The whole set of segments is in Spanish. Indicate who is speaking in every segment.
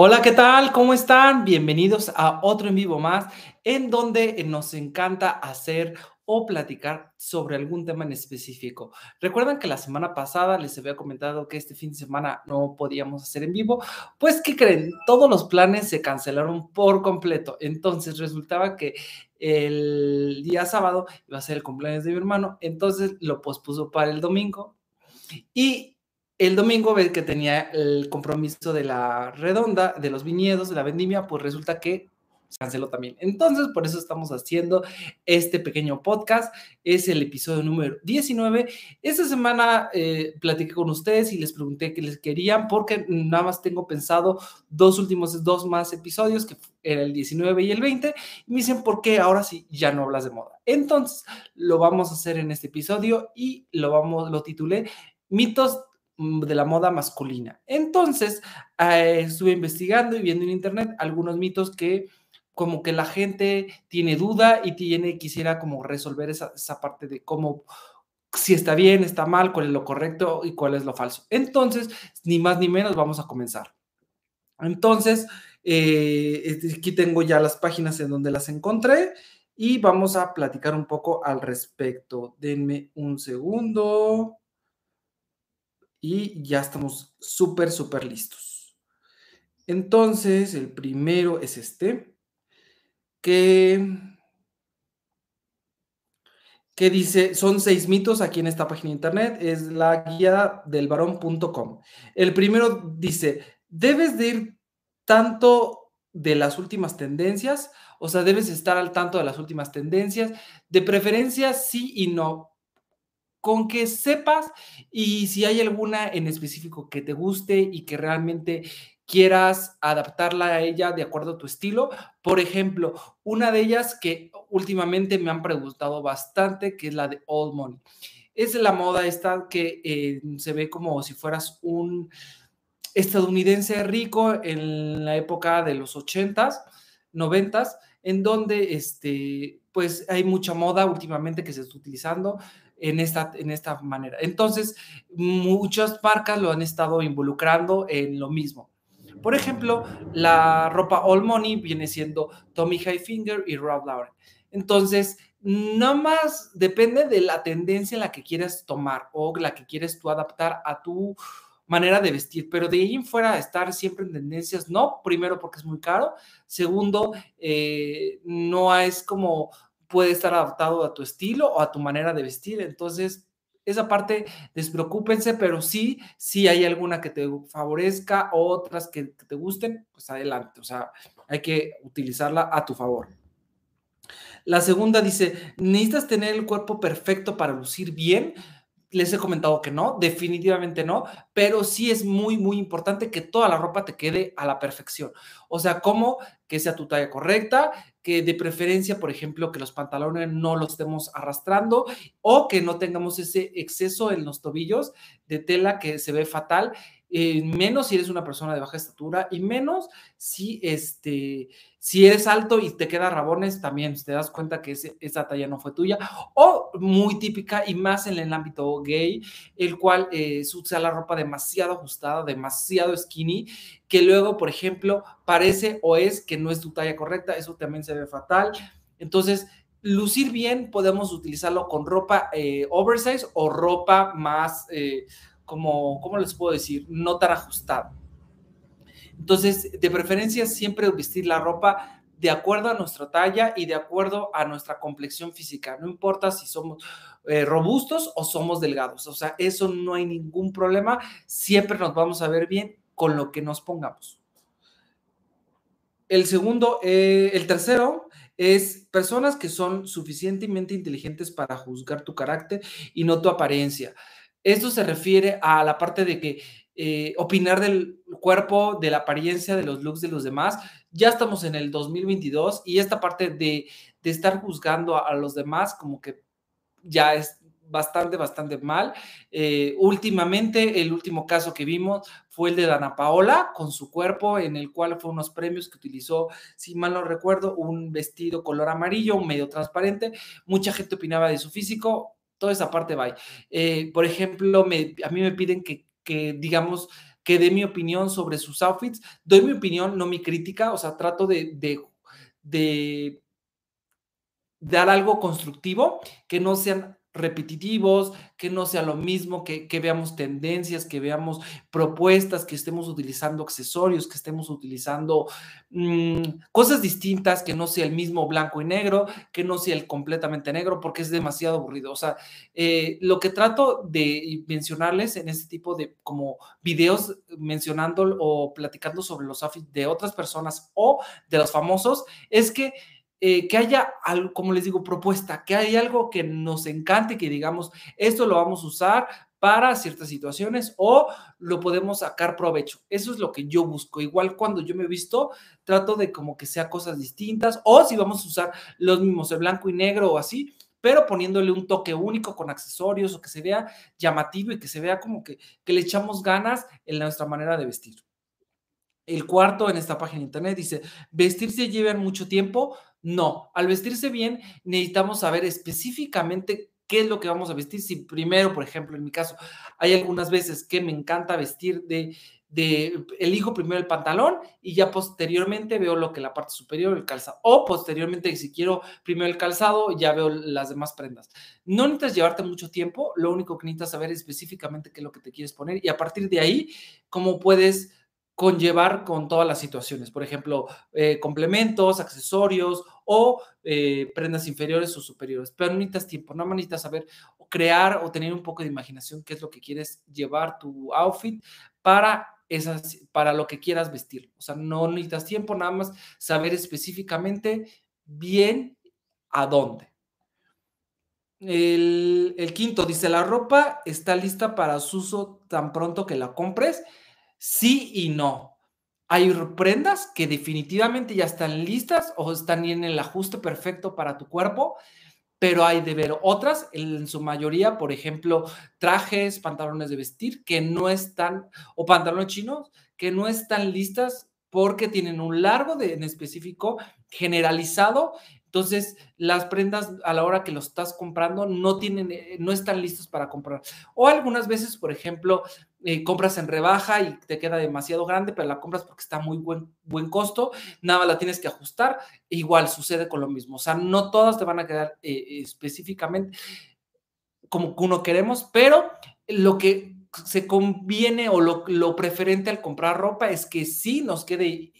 Speaker 1: Hola, ¿qué tal? ¿Cómo están? Bienvenidos a otro en vivo más, en donde nos encanta hacer o platicar sobre algún tema en específico. Recuerdan que la semana pasada les había comentado que este fin de semana no podíamos hacer en vivo. Pues, ¿qué creen? Todos los planes se cancelaron por completo. Entonces, resultaba que el día sábado iba a ser el cumpleaños de mi hermano. Entonces, lo pospuso para el domingo. Y el domingo que tenía el compromiso de la redonda, de los viñedos, de la vendimia, pues resulta que se canceló también. Entonces, por eso estamos haciendo este pequeño podcast. Es el episodio número 19. Esta semana eh, platiqué con ustedes y les pregunté qué les querían, porque nada más tengo pensado dos últimos, dos más episodios, que era el 19 y el 20. Y me dicen, ¿por qué ahora sí ya no hablas de moda? Entonces, lo vamos a hacer en este episodio y lo, vamos, lo titulé Mitos de la moda masculina. Entonces, eh, estuve investigando y viendo en internet algunos mitos que como que la gente tiene duda y tiene, quisiera como resolver esa, parte de cómo, si está bien, está mal, cuál es lo correcto y cuál es lo falso. Entonces, ni más ni menos, vamos a comenzar. Entonces, eh, este, aquí tengo ya las páginas en donde las encontré y vamos a platicar un poco al respecto. Denme un segundo y ya estamos súper, súper listos. Entonces, el primero es este, que, que dice, son seis mitos aquí en esta página de internet, es la guía del varón.com. El primero dice, debes de ir tanto de las últimas tendencias, o sea, debes estar al tanto de las últimas tendencias, de preferencia sí y no, con que sepas y si hay alguna en específico que te guste y que realmente quieras adaptarla a ella de acuerdo a tu estilo. Por ejemplo, una de ellas que últimamente me han preguntado bastante, que es la de Old Money. Es la moda esta que eh, se ve como si fueras un estadounidense rico en la época de los 80s, 90s, en donde este, pues hay mucha moda últimamente que se está utilizando en esta, en esta manera. Entonces, muchas marcas lo han estado involucrando en lo mismo. Por ejemplo, la ropa All Money viene siendo Tommy Hilfiger y Rob Lauren. Entonces, no más depende de la tendencia en la que quieras tomar o la que quieres tú adaptar a tu manera de vestir, pero de ahí en fuera estar siempre en tendencias, no, primero porque es muy caro, segundo, eh, no es como puede estar adaptado a tu estilo o a tu manera de vestir. Entonces, esa parte, despreocúpense, pero sí, si hay alguna que te favorezca, otras que, te gusten, pues adelante. O sea, hay que utilizarla a tu favor. La segunda dice, necesitas tener el cuerpo perfecto para lucir bien les he comentado que no, definitivamente no, pero sí es muy, muy importante que toda la ropa te quede a la perfección. O sea, como que sea tu talla correcta, que de preferencia, por ejemplo, que los pantalones no los estemos arrastrando o que no tengamos ese exceso en los tobillos de tela que se ve fatal eh, menos si eres una persona de baja estatura y menos si, este, si eres alto y te queda rabones, también te das cuenta que esa talla no fue tuya, o muy típica y más en el ámbito gay, el cual eh, la ropa demasiado ajustada, demasiado skinny, que luego, por ejemplo, parece o es que no es tu talla correcta, eso también se ve fatal. Entonces, lucir bien podemos utilizarlo con ropa eh, oversize o ropa más como, ¿cómo les puedo decir? No tan ajustado. Entonces, de preferencia, siempre vestir la ropa de acuerdo a nuestra talla y de acuerdo a nuestra complexión física. No importa si somos eh, robustos o somos delgados. O sea, eso no hay ningún problema. Siempre nos vamos a ver bien con lo que nos pongamos. El segundo, eh, el tercero es personas que son suficientemente inteligentes para juzgar tu carácter y no tu apariencia. Esto se refiere a la parte de que eh, opinar del cuerpo, de la apariencia, de los looks de los demás. Ya estamos en el 2022 y esta parte de, estar juzgando a, los demás como que ya es bastante, bastante mal. Eh, últimamente, el último caso que vimos fue el de Dana Paola con su cuerpo, en el cual fue unos premios que utilizó, si mal no recuerdo, un vestido color amarillo, medio transparente. Mucha gente opinaba de su físico toda esa parte va. Eh, por ejemplo, a mí me piden que, digamos, que dé mi opinión sobre sus outfits. Doy mi opinión, no mi crítica, o sea, trato de, dar algo constructivo, que no sean repetitivos, que no sea lo mismo, que, veamos tendencias, que veamos propuestas, que estemos utilizando accesorios, que estemos utilizando mm, cosas distintas, que no sea el mismo blanco y negro, que no sea el completamente negro, porque es demasiado aburrido. O sea, eh, lo que trato de mencionarles en este tipo de como videos mencionando o platicando sobre los outfits de otras personas o de los famosos es que eh, que haya, algo, como les digo, propuesta, que haya algo que nos encante, que digamos, esto lo vamos a usar para ciertas situaciones o lo podemos sacar provecho. Eso es lo que yo busco. Igual cuando yo me visto, trato de como que sea cosas distintas o si vamos a usar los mismos, el blanco y negro o así, pero poniéndole un toque único con accesorios o que se vea llamativo y que se vea como que, que le echamos ganas en nuestra manera de vestir. El cuarto en esta página de internet dice, vestirse lleva mucho tiempo, no, al vestirse bien necesitamos saber específicamente qué es lo que vamos a vestir. Si primero, por ejemplo, en mi caso, hay algunas veces que me encanta vestir de, de elijo primero el pantalón y ya posteriormente veo lo que la parte superior, el calzado. O posteriormente, si quiero primero el calzado, ya veo las demás prendas. No necesitas llevarte mucho tiempo, lo único que necesitas saber es específicamente qué es lo que te quieres poner y a partir de ahí, cómo puedes conllevar con todas las situaciones, por ejemplo, eh, complementos, accesorios o eh, prendas inferiores o superiores. Pero no necesitas tiempo, no necesitas saber crear o tener un poco de imaginación qué es lo que quieres llevar tu outfit para esas, para lo que quieras vestir. O sea, no necesitas tiempo, nada más saber específicamente bien a dónde. El, el quinto dice, la ropa está lista para su uso tan pronto que la compres sí y no. Hay prendas que definitivamente ya están listas o están en el ajuste perfecto para tu cuerpo, pero hay de ver otras, en su mayoría, por ejemplo, trajes, pantalones de vestir que no están, o pantalones chinos que no están listas porque tienen un largo de, en específico generalizado entonces, las prendas a la hora que lo estás comprando no tienen, eh, no están listas para comprar. O algunas veces, por ejemplo, eh, compras en rebaja y te queda demasiado grande, pero la compras porque está muy buen, buen costo, nada la tienes que ajustar. igual sucede con lo mismo. O sea, no todas te van a quedar eh, específicamente como uno queremos, pero lo que se conviene o lo, lo preferente al comprar ropa es que sí nos quede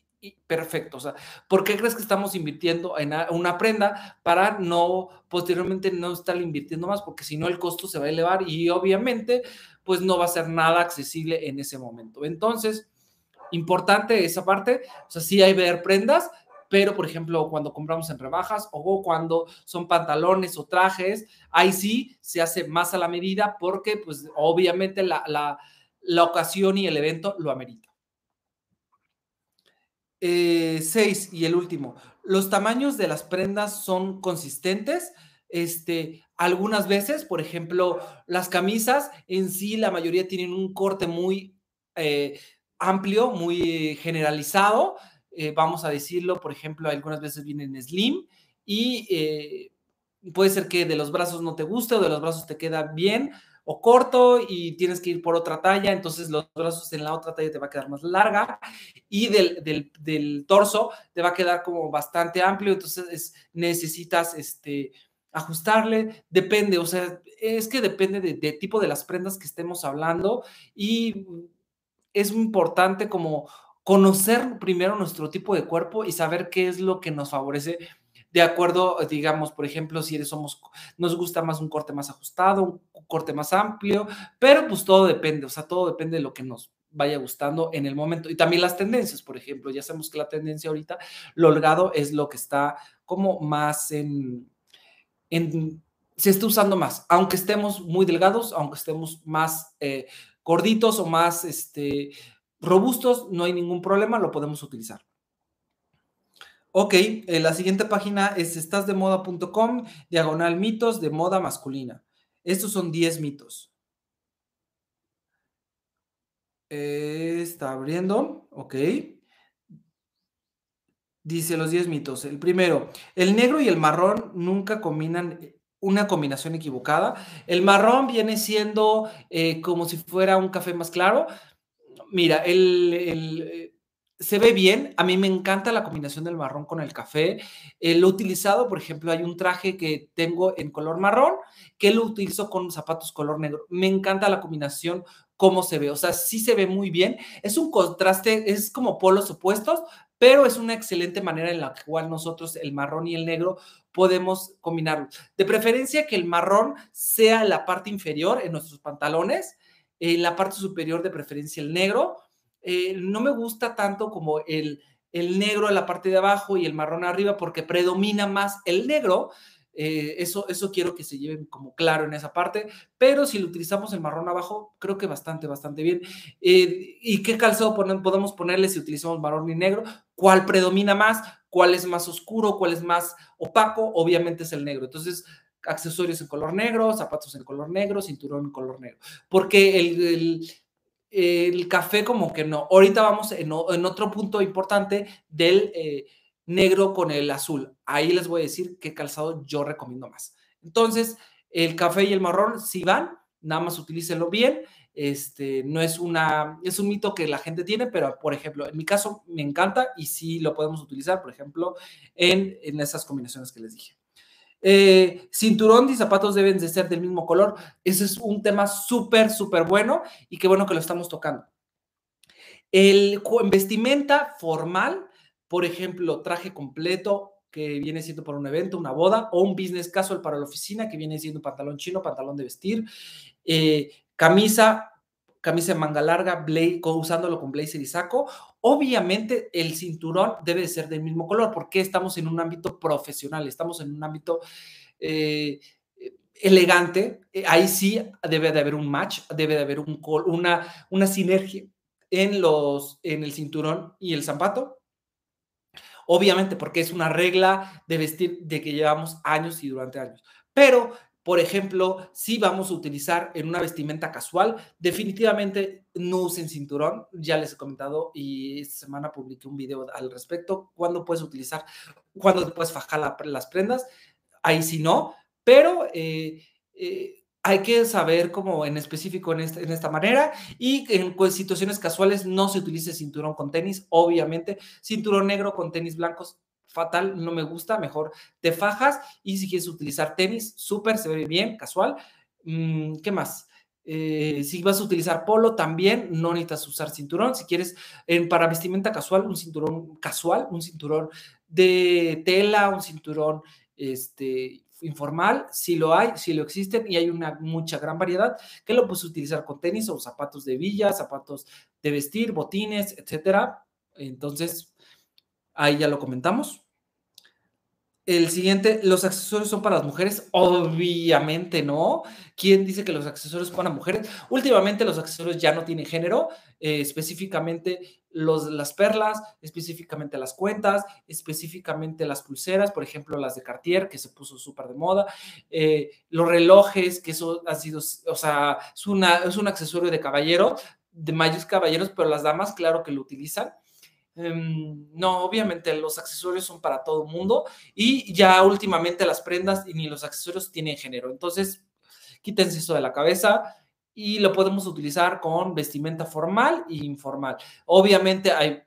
Speaker 1: perfecto. O sea, ¿por qué crees que estamos invirtiendo en una prenda para no posteriormente no estar invirtiendo más? Porque si no el costo se va a elevar y obviamente pues no va a ser nada accesible en ese momento. Entonces, importante esa parte, o sea, sí hay ver prendas, pero por ejemplo, cuando compramos en rebajas o cuando son pantalones o trajes, ahí sí se hace más a la medida porque pues obviamente la, la, ocasión y el evento lo amerita. Eh, seis, y el último, los tamaños de las prendas son consistentes. Este, algunas veces, por ejemplo, las camisas en sí, la mayoría tienen un corte muy eh, amplio, muy generalizado. Eh, vamos a decirlo, por ejemplo, algunas veces vienen slim y puede ser que de los brazos no te guste o de los brazos te queda bien o corto y tienes que ir por otra talla, entonces los brazos en la otra talla te va a quedar más larga y del, torso te va a quedar como bastante amplio, entonces necesitas este, ajustarle, depende, o sea, es que depende de, tipo de las prendas que estemos hablando y es importante como conocer primero nuestro tipo de cuerpo y saber qué es lo que nos favorece de acuerdo, digamos, por ejemplo, si somos, nos gusta más un corte más ajustado, un corte más amplio, pero pues todo depende, o sea, todo depende de lo que nos vaya gustando en el momento. Y también las tendencias, por ejemplo, ya sabemos que la tendencia ahorita, lo holgado es lo que está como más en, se está usando más, aunque estemos muy delgados, aunque estemos más eh, gorditos o más este, robustos, no hay ningún problema, lo podemos utilizar. Ok, eh, la siguiente página es estasdemoda.com, diagonal mitos de moda masculina. Estos son 10 mitos. Eh, está abriendo, ok. Dice los 10 mitos. El primero, el negro y el marrón nunca combinan eh, una combinación equivocada. El marrón viene siendo como si fuera un café más claro. Mira, el, el se ve bien. A mí me encanta la combinación del marrón con el café. Eh, lo he utilizado, por ejemplo, hay un traje que tengo en color marrón que lo utilizo con zapatos color negro. Me encanta la combinación, cómo se ve. O sea, sí se ve muy bien. Es un contraste, es como polos opuestos, pero es una excelente manera en la cual nosotros, el marrón y el negro, podemos combinarlo. De preferencia que el marrón sea la parte inferior en nuestros pantalones, en la parte superior de preferencia el negro eh, no me gusta tanto como el, el negro en la parte de abajo y el marrón arriba porque predomina más el negro. Eh, eso, eso quiero que se lleven como claro en esa parte, pero si lo utilizamos el marrón abajo, creo que bastante, bastante bien. Eh, ¿Y qué calzado podemos ponerle si utilizamos marrón y negro? ¿Cuál predomina más? ¿Cuál es más oscuro? ¿Cuál es más opaco? Obviamente es el negro. Entonces, accesorios en color negro, zapatos en color negro, cinturón en color negro. Porque el el café como que no. Ahorita vamos en, otro punto importante del eh, negro con el azul. Ahí les voy a decir qué calzado yo recomiendo más. Entonces, el café y el marrón si van, nada más utilícenlo bien. Este, no es una, es un mito que la gente tiene, pero por ejemplo, en mi caso me encanta y sí lo podemos utilizar, por ejemplo, en, en esas combinaciones que les dije. Eh, cinturón y zapatos deben de ser del mismo color. Ese es un tema súper, súper bueno y qué bueno que lo estamos tocando. El vestimenta formal, por ejemplo, traje completo que viene siendo para un evento, una boda, o un business casual para la oficina que viene siendo pantalón chino, pantalón de vestir, eh, camisa, camisa de manga larga, usándolo con blazer y saco. Obviamente el cinturón debe de ser del mismo color porque estamos en un ámbito profesional, estamos en un ámbito eh, elegante. Eh, ahí sí debe de haber un match, debe de haber un, una, una sinergia en, los, en el cinturón y el zapato. Obviamente porque es una regla de vestir de que llevamos años y durante años. Pero por ejemplo, si vamos a utilizar en una vestimenta casual, definitivamente no usen cinturón. Ya les he comentado y esta semana publiqué un video al respecto. ¿Cuándo puedes utilizar? ¿Cuándo puedes fajar las prendas? Ahí sí no, pero eh, eh, hay que saber cómo en específico en esta, manera y en situaciones casuales no se utilice cinturón con tenis, obviamente. Cinturón negro con tenis blancos fatal, no me gusta, mejor te fajas y si quieres utilizar tenis, súper, se ve bien, casual. Mm, ¿Qué más? Eh, si vas a utilizar polo, también no necesitas usar cinturón. Si quieres, para vestimenta casual, un cinturón casual, un cinturón de tela, un cinturón este, informal, si lo hay, si lo existen y hay una mucha gran variedad que lo puedes utilizar con tenis o zapatos de villa, zapatos de vestir, botines, etcétera. Entonces, Ahí ya lo comentamos. El siguiente, los accesorios son para las mujeres. Obviamente no. ¿Quién dice que los accesorios son para mujeres? Últimamente los accesorios ya no tienen género, eh, específicamente los, las perlas, específicamente las cuentas, específicamente las pulseras, por ejemplo las de Cartier, que se puso súper de moda, eh, los relojes, que eso ha sido, o sea, es, una, es un accesorio de caballero, de mayos caballeros, pero las damas, claro que lo utilizan. Em, no, obviamente los accesorios son para todo mundo y ya últimamente las prendas y ni los accesorios tienen género. Entonces, quítense eso de la cabeza y lo podemos utilizar con vestimenta formal e informal. Obviamente hay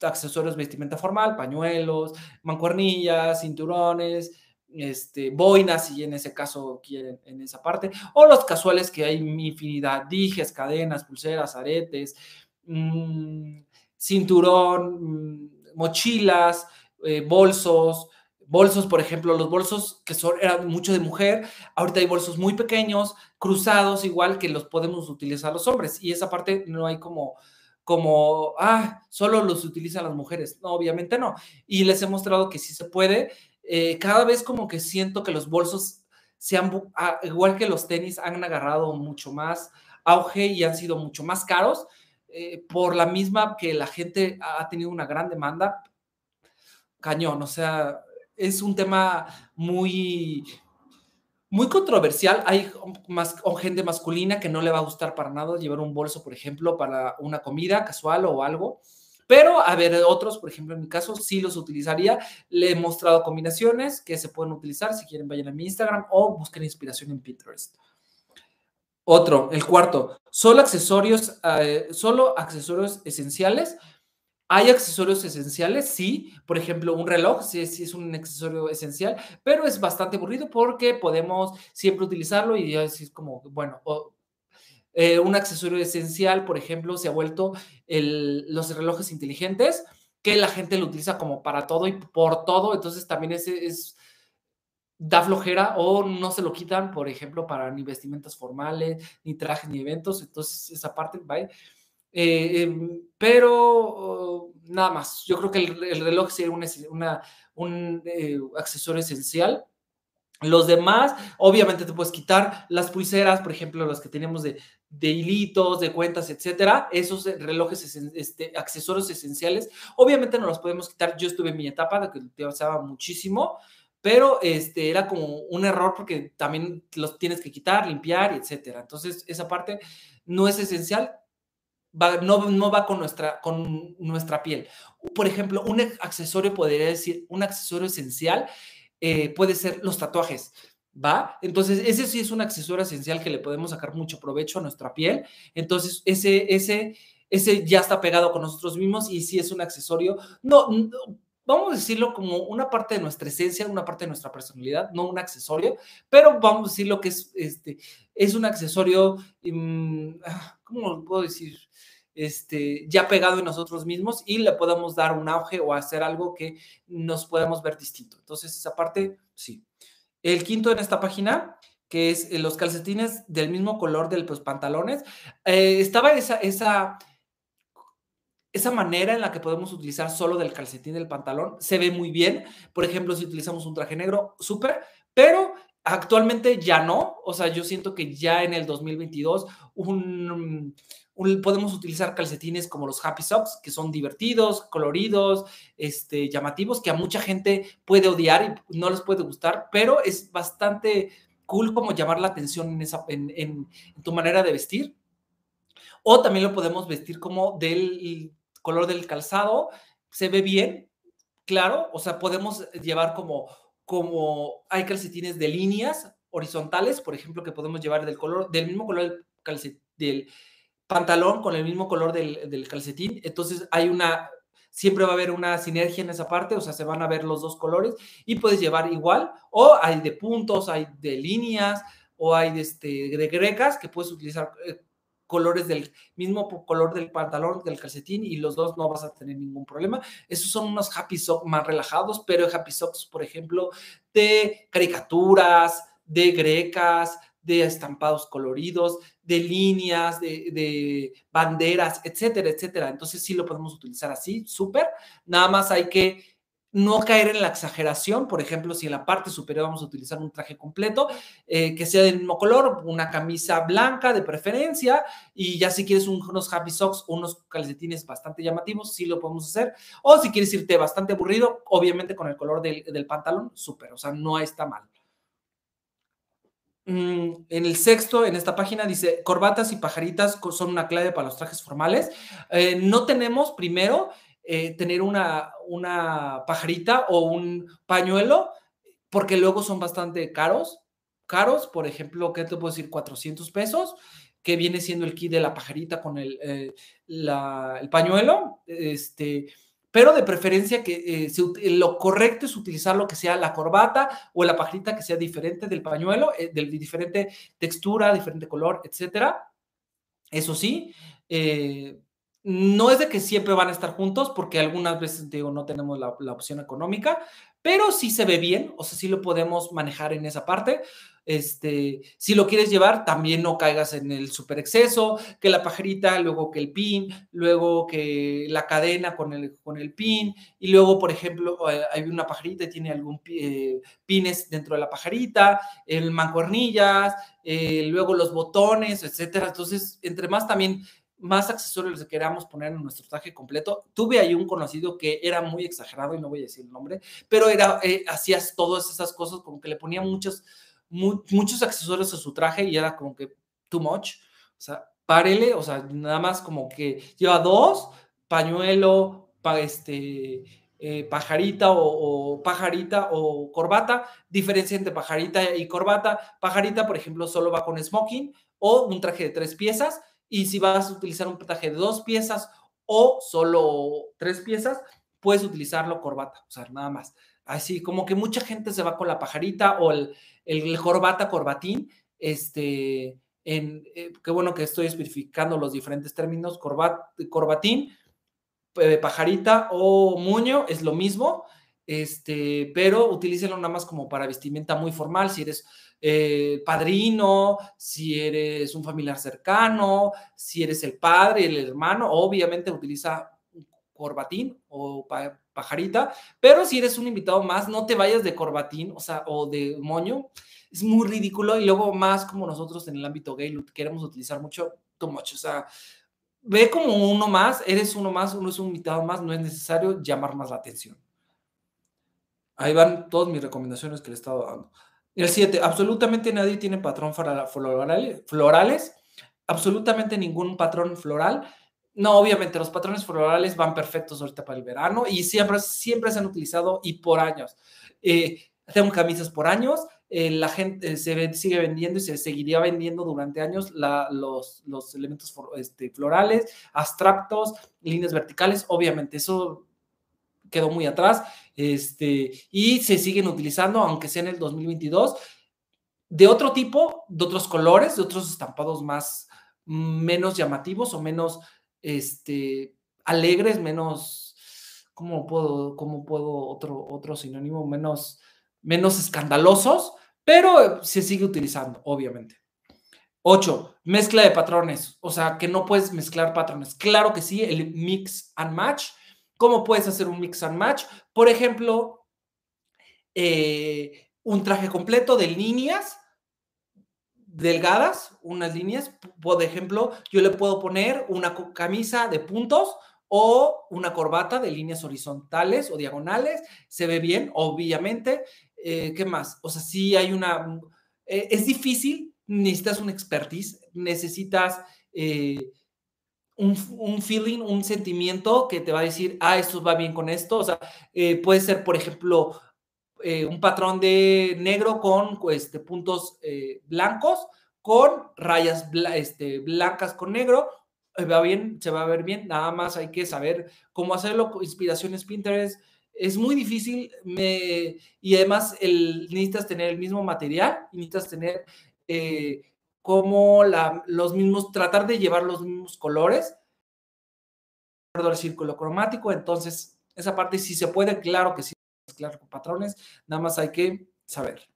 Speaker 1: accesorios vestimenta formal, pañuelos, mancuernillas, cinturones, este, boinas, si en ese caso quieren, en esa parte, o los casuales que hay infinidad, dijes, cadenas, pulseras, aretes, mmm, cinturón, mm, mochilas, eh, bolsos, bolsos, por ejemplo, los bolsos que son, eran mucho de mujer, ahorita hay bolsos muy pequeños, cruzados, igual que los podemos utilizar los hombres. Y esa parte no hay como, como, ah, solo los utilizan las mujeres. No, obviamente no. Y les he mostrado que sí se puede. Eh, cada vez como que siento que los bolsos se han, ah, igual que los tenis, han agarrado mucho más auge y han sido mucho más caros eh, por la misma que la gente ha tenido una gran demanda, cañón, o sea, es un tema muy, muy controversial. Hay más, gente masculina que no le va a gustar para nada llevar un bolso, por ejemplo, para una comida casual o algo. Pero, a ver, otros, por ejemplo, en mi caso, sí los utilizaría. Le he mostrado combinaciones que se pueden utilizar. Si quieren, vayan a mi Instagram o busquen inspiración en Pinterest. Otro, el cuarto, solo accesorios, eh, solo accesorios esenciales. Hay accesorios esenciales, sí. Por ejemplo, un reloj, sí, es un accesorio esencial, pero es bastante aburrido porque podemos siempre utilizarlo y así es como, bueno, eh, un accesorio esencial, por ejemplo, se ha vuelto los relojes inteligentes, que la gente lo utiliza como para todo y por todo. Entonces también ese es da flojera o no se lo quitan, por ejemplo, para ni vestimentas formales, ni trajes, ni eventos. Entonces, esa parte, va. Eh, em, pero oh, nada más, yo creo que el, reloj sería una, un eh, accesorio esencial. Los demás, obviamente te puedes quitar las pulseras, por ejemplo, las que tenemos de, de hilitos, de cuentas, etcétera. Esos relojes, este, accesorios esenciales, obviamente no los podemos quitar. Yo estuve en mi etapa de que usaba muchísimo pero este, era como un error porque también los tienes que quitar, limpiar, etcétera. Entonces, esa parte no es esencial, no, no va con nuestra, con nuestra piel. Por ejemplo, un accesorio, podría decir, un accesorio esencial eh, puede ser los tatuajes. ¿Va? Entonces, ese sí es un accesorio esencial que le podemos sacar mucho provecho a nuestra piel. Entonces, ese, ese, ese ya está pegado con nosotros mismos y sí es un accesorio. No vamos a decirlo como una parte de nuestra esencia, una parte de nuestra personalidad, no un accesorio, pero vamos a decirlo que es, este, es un accesorio, mm, ah, ¿cómo puedo decir? Este, ya pegado en nosotros mismos y le podemos dar un auge o hacer algo que nos podamos ver distinto. Entonces, esa parte, sí. El quinto en esta página, que es eh, los calcetines del mismo color de los pantalones, eh, estaba esa esa manera en la que podemos utilizar solo del calcetín del pantalón se ve muy bien. Por ejemplo, si utilizamos un traje negro, súper, pero actualmente ya no. O sea, yo siento que ya en el 2022 podemos utilizar calcetines como los Happy Socks, que son divertidos, coloridos, este, llamativos, que a mucha gente puede odiar y no les puede gustar, pero es bastante cool como llamar la atención en, esa, en tu manera de vestir. O también lo podemos vestir como del color del calzado, se ve bien, claro, o sea, podemos llevar como, como hay calcetines de líneas horizontales, por ejemplo, que podemos llevar del color, del mismo color del, del pantalón con el mismo color del, del, calcetín, entonces hay una, siempre va a haber una sinergia en esa parte, o sea, se van a ver los dos colores y puedes llevar igual, o hay de puntos, hay de líneas, o hay de, este, de grecas que puedes utilizar eh, colores del mismo color del pantalón, del calcetín y los dos no vas a tener ningún problema. Esos son unos happy socks más relajados, pero happy socks, por ejemplo, de caricaturas, de grecas, de estampados coloridos, de líneas, de, de, banderas, etcétera, etcétera. Entonces sí lo podemos utilizar así, súper. Nada más hay que no caer en la exageración, por ejemplo, si en la parte superior vamos a utilizar un traje completo, eh, que sea del mismo color, una camisa blanca de preferencia, y ya si quieres unos happy socks unos calcetines bastante llamativos, sí lo podemos hacer, o si quieres irte bastante aburrido, obviamente con el color del, del pantalón, súper, o sea, no está mal. Mm, en el sexto, en esta página, dice, corbatas y pajaritas son una clave para los trajes formales. Eh, no tenemos, primero, eh, tener una, una pajarita o un pañuelo, porque luego son bastante caros. Caros, por ejemplo, ¿qué te puedo decir? 400 pesos, que viene siendo el kit de la pajarita con el, eh, el pañuelo. Este, pero de preferencia que eh, lo correcto es utilizar lo que sea la corbata o la pajarita que sea diferente del pañuelo, de diferente textura, diferente color, etcétera. Eso sí, no es de que siempre van a estar juntos, porque algunas veces, digo, no tenemos la, opción económica, pero sí se ve bien, o sea, sí lo podemos manejar en esa parte. Este, si lo quieres llevar, también no caigas en el super exceso, que la pajarita, luego que el pin, luego que la cadena con el, con el pin, y luego, por ejemplo, eh, hay una pajarita y tiene algún eh, pines dentro de la pajarita, el mancuernillas, eh, luego los botones, etcétera. Entonces, entre más también más accesorios que queramos poner en nuestro traje completo. Tuve ahí un conocido que era muy exagerado y no voy a decir el nombre, pero era, eh, hacías todas esas cosas como que le ponía muchos, muchos accesorios a su traje y era como que too much. O sea, párele, o sea, nada más como que lleva dos, pañuelo, pa, este, eh, pajarita o, pajarita o corbata, diferencia entre pajarita y corbata. Pajarita, por ejemplo, solo va con smoking o un traje de tres piezas. Y si vas a utilizar un traje de dos piezas o solo tres piezas, puedes utilizarlo corbata, o sea, nada más. Así como que mucha gente se va con la pajarita o el, corbata, corbatín, este, eh, qué bueno que estoy especificando los diferentes términos, corbat, corbatín, pajarita o muño, es lo mismo, este, pero utilícenlo nada más como para vestimenta muy formal, si eres eh, padrino, si eres un familiar cercano, si eres el padre, el hermano, obviamente utiliza corbatín o pajarita, pero si eres un invitado más, no te vayas de corbatín, o sea, o de moño, es muy ridículo y luego más como nosotros en el ámbito gay lo queremos utilizar mucho, too o sea, ve como uno más, eres uno más, uno es un invitado más, no es necesario llamar más la atención. Ahí van todas mis recomendaciones que le he estado dando. El 7, absolutamente nadie tiene patrón florales, absolutamente ningún patrón floral. No, obviamente los patrones florales van perfectos ahorita para el verano y siempre, siempre se han utilizado y por años. Eh, camisas por años, eh, la gente se sigue vendiendo y se seguiría vendiendo durante años los, los, elementos este, florales, abstractos, líneas verticales, obviamente eso quedó muy atrás este, y se siguen utilizando, aunque sea en el 2022, de otro tipo, de otros colores, de otros estampados más, menos llamativos o menos este, alegres, menos, ¿cómo puedo, cómo puedo otro, otro sinónimo? Menos, menos escandalosos, pero se sigue utilizando, obviamente. Ocho, mezcla de patrones, o sea, que no puedes mezclar patrones. Claro que sí, el mix and match ¿Cómo puedes hacer un mix and match? Por ejemplo, eh, un traje completo de líneas delgadas, unas líneas. Por ejemplo, yo le puedo poner una camisa de puntos o una corbata de líneas horizontales o diagonales. Se ve bien, obviamente. Eh, ¿Qué más? O sea, sí hay una... Eh, es difícil, necesitas un expertise, necesitas un, feeling, un sentimiento que te va a decir, ah, esto va bien con esto. O sea, eh, puede ser, por ejemplo, eh, un patrón de negro con este, puntos eh, blancos, con rayas este, blancas con negro. Va bien, se va a ver bien, nada más hay que saber cómo hacerlo. Inspiraciones Pinterest es muy difícil me, y además el, necesitas tener el mismo material, necesitas tener como los mismos, tratar de llevar los mismos colores, el círculo cromático, entonces esa parte sí se puede, claro que sí, claro con patrones, nada más hay que saber.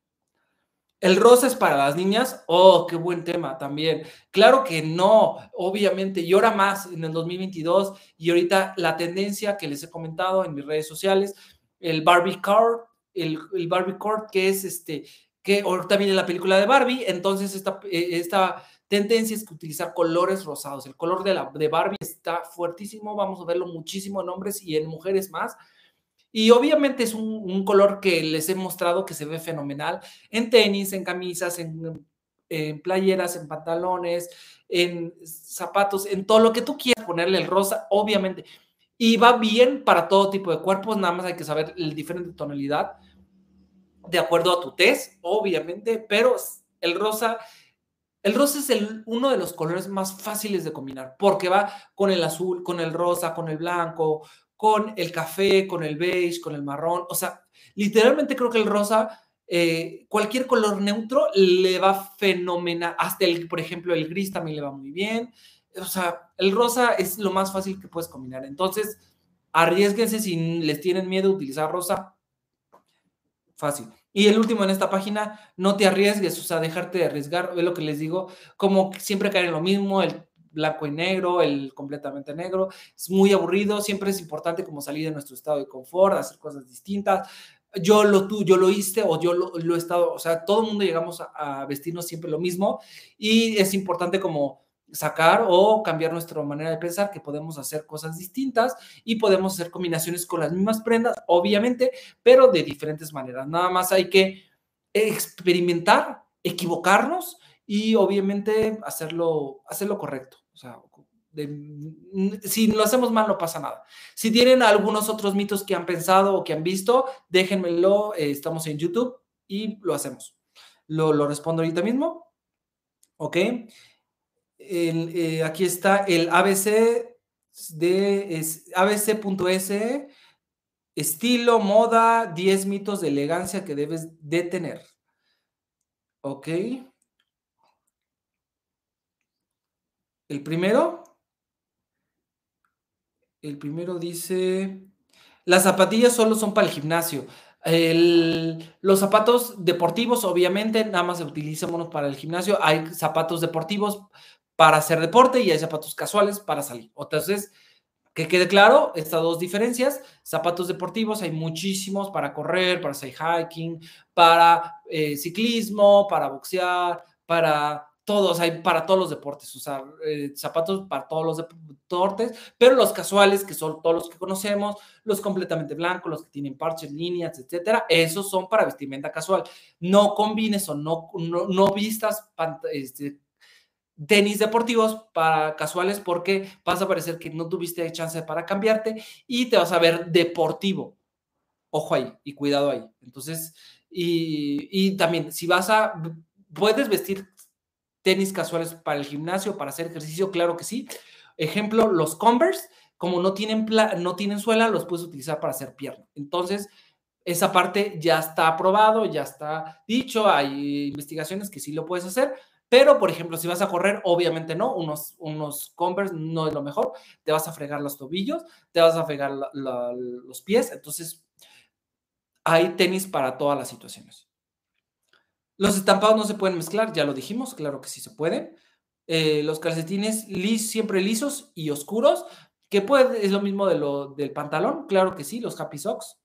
Speaker 1: El rosa es para las niñas. Oh, qué buen tema también. Claro que no, obviamente, y ahora más en el 2022 y ahorita la tendencia que les he comentado en mis redes sociales, el Barbie Card, el, el Barbie Card, que es este, que ahorita viene la película de Barbie, entonces esta, eh, esta tendencia es que utilizar colores rosados. El color de, la, de Barbie está fuertísimo, vamos a verlo muchísimo en hombres y en mujeres más. Y obviamente es un, color que les he mostrado que se ve fenomenal en tenis, en camisas, en, en, playeras, en pantalones, en zapatos, en todo lo que tú quieras ponerle el rosa, obviamente. Y va bien para todo tipo de cuerpos, nada más hay que saber el diferente tonalidad de acuerdo a tu test, obviamente, pero el rosa, el rosa es el, uno de los colores más fáciles de combinar, porque va con el azul, con el rosa, con el blanco, con el café, con el beige, con el marrón, o sea, literalmente creo que el rosa, eh, cualquier color neutro le va fenomenal, hasta el, por ejemplo, el gris también le va muy bien, o sea, el rosa es lo más fácil que puedes combinar, entonces, arriesguense si les tienen miedo a utilizar rosa, fácil. Y el último en esta página, no te arriesgues, o sea, dejarte de arriesgar, es lo que les digo, como siempre caer en lo mismo, el blanco y negro, el completamente negro, es muy aburrido, siempre es importante como salir de nuestro estado de confort, hacer cosas distintas. Yo lo tú, yo lo hice o yo lo, he estado, o sea, todo el mundo llegamos a vestirnos siempre lo mismo y es importante como sacar o cambiar nuestra manera de pensar, que podemos hacer cosas distintas y podemos hacer combinaciones con las mismas prendas, obviamente, pero de diferentes maneras. Nada más hay que experimentar, equivocarnos y obviamente hacerlo, hacerlo correcto. O sea, si lo hacemos mal no pasa nada. Si tienen algunos otros mitos que han pensado o que han visto, déjenmelo, eh, estamos en YouTube y lo hacemos. Lo, lo respondo ahorita mismo. ¿Ok? Eh, aquí está el ABC de abc.se, estilo, moda, 10 mitos de elegancia que debes de tener. Ok. El primero. El primero dice, las zapatillas solo son para el gimnasio. los zapatos deportivos, obviamente, nada más se utilizan para el gimnasio. Hay zapatos deportivos para hacer deporte y hay zapatos casuales para salir. Entonces, que quede claro, estas dos diferencias, zapatos deportivos hay muchísimos para correr, para hacer hiking, para eh, ciclismo, para boxear, para todos, hay para todos los deportes, usar eh, zapatos para todos los deportes, pero los casuales, que son todos los que conocemos, los completamente blancos, los que tienen parches, líneas, etcétera, esos son para vestimenta casual. No combines o no, no, no vistas este, tenis deportivos para casuales porque vas a parecer que no tuviste chance para cambiarte y te vas a ver deportivo. Ojo ahí y cuidado ahí. Entonces, y, también si vas a, puedes vestir tenis casuales para el gimnasio, para hacer ejercicio, claro que sí. Ejemplo, los Converse, como no tienen, no tienen suela, los puedes utilizar para hacer pierna. Entonces, esa parte ya está aprobado, ya está dicho, hay investigaciones que sí lo puedes hacer, pero, por ejemplo, si vas a correr, obviamente no, unos, unos Converse no es lo mejor, te vas a fregar los tobillos, te vas a fregar los pies, entonces hay tenis para todas las situaciones. Los estampados no se pueden mezclar, ya lo dijimos, claro que sí se pueden. Eh, los calcetines siempre lisos y oscuros, que puede, es lo mismo de lo, del pantalón, claro que sí, los happy socks.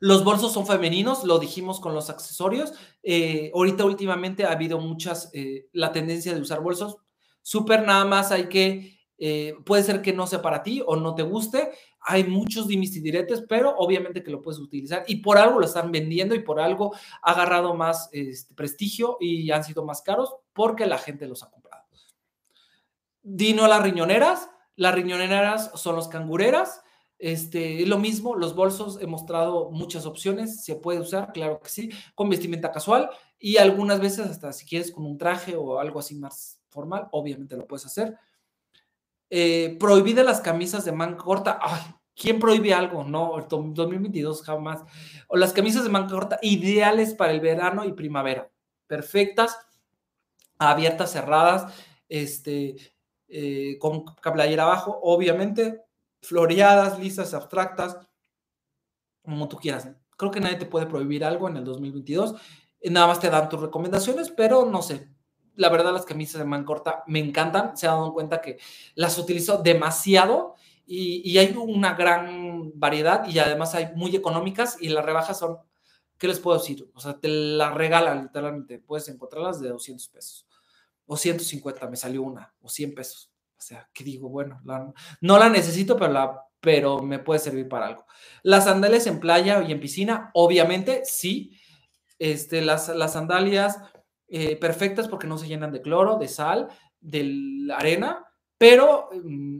Speaker 1: Los bolsos son femeninos, lo dijimos con los accesorios. Eh, ahorita últimamente ha habido muchas, eh, la tendencia de usar bolsos. Súper, nada más hay que, eh, puede ser que no sea para ti o no te guste. Hay muchos dimis y diretes, pero obviamente que lo puedes utilizar y por algo lo están vendiendo y por algo ha agarrado más este, prestigio y han sido más caros porque la gente los ha comprado. Dino las riñoneras. Las riñoneras son los cangureras. Este, lo mismo, los bolsos he mostrado muchas opciones, se puede usar, claro que sí, con vestimenta casual y algunas veces hasta si quieres con un traje o algo así más formal, obviamente lo puedes hacer. Eh, prohibida las camisas de manga corta. ¿Quién prohíbe algo? No, 2022 jamás. O las camisas de manga corta ideales para el verano y primavera. Perfectas, abiertas, cerradas, este, eh, con playera abajo, obviamente floreadas, lisas, abstractas, como tú quieras. Creo que nadie te puede prohibir algo en el 2022. Nada más te dan tus recomendaciones, pero no sé. La verdad, las camisas de man corta me encantan. Se han dado cuenta que las utilizo demasiado y, hay una gran variedad y además hay muy económicas y las rebajas son, ¿qué les puedo decir? O sea, te las regalan literalmente. Puedes encontrarlas de 200 pesos o 150, me salió una, o 100 pesos. O sea, que digo, bueno, no la necesito, pero, la, pero me puede servir para algo. Las sandalias en playa y en piscina, obviamente, sí. Este, las, las sandalias eh, perfectas porque no se llenan de cloro, de sal, de arena, pero mm,